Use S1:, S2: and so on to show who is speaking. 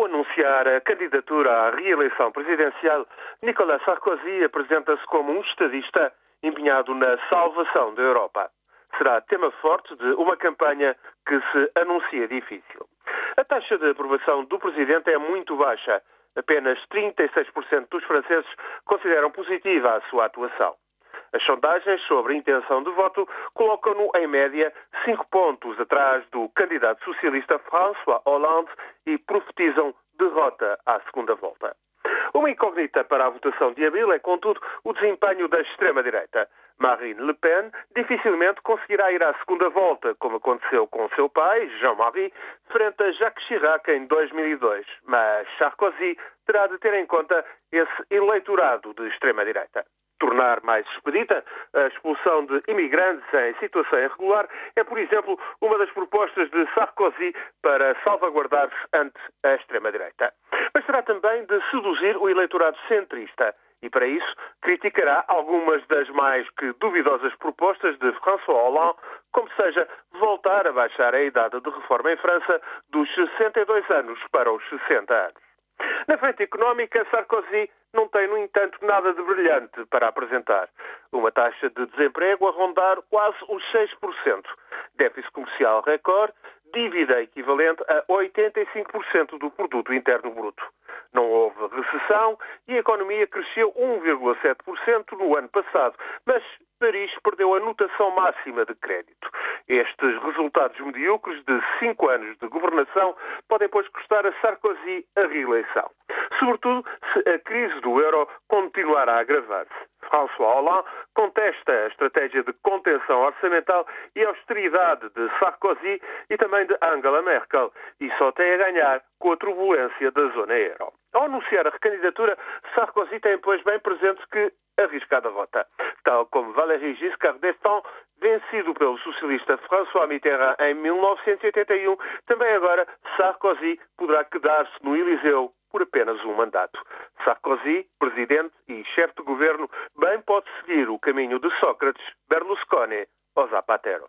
S1: Ao anunciar a candidatura à reeleição presidencial, Nicolas Sarkozy apresenta-se como um estadista empenhado na salvação da Europa. Será tema forte de uma campanha que se anuncia difícil. A taxa de aprovação do presidente é muito baixa. Apenas 36% dos franceses consideram positiva a sua atuação. As sondagens sobre a intenção de voto colocam-no, em média, cinco pontos atrás do candidato socialista François Hollande e profetizam derrota à segunda volta. Uma incógnita para a votação de abril é, contudo, o desempenho da extrema-direita. Marine Le Pen dificilmente conseguirá ir à segunda volta, como aconteceu com seu pai, Jean-Marie, frente a Jacques Chirac em 2002. Mas Sarkozy terá de ter em conta esse eleitorado de extrema-direita tornar mais expedita a expulsão de imigrantes em situação irregular é, por exemplo, uma das propostas de Sarkozy para salvaguardar-se ante a extrema-direita. Mas será também de seduzir o eleitorado centrista e, para isso, criticará algumas das mais que duvidosas propostas de François Hollande, como seja voltar a baixar a idade de reforma em França dos 62 anos para os 60 anos. Na frente económica, Sarkozy não tem, no entanto, nada de brilhante para apresentar. Uma taxa de desemprego a rondar quase os 6%, déficit comercial recorde, dívida equivalente a 85% do produto interno bruto. Não houve recessão e a economia cresceu 1,7% no ano passado, mas Paris perdeu a notação máxima de crédito. Estes resultados medíocres de cinco anos de governação podem, pois, custar a Sarkozy a reeleição. Sobretudo se a crise do euro continuar a agravar-se. François Hollande contesta a estratégia de contenção orçamental e austeridade de Sarkozy e também de Angela Merkel e só tem a ganhar com a turbulência da zona euro. Ao anunciar a recandidatura, Sarkozy tem, pois, bem presente que arriscada rota. Tal como Valéry Giscard d'Estaing, vencido pelo socialista François Mitterrand em 1981, também agora Sarkozy poderá quedar-se no Eliseu por apenas um mandato. Sarkozy, presidente e chefe de governo, bem pode seguir o caminho de Sócrates, Berlusconi ou Zapatero.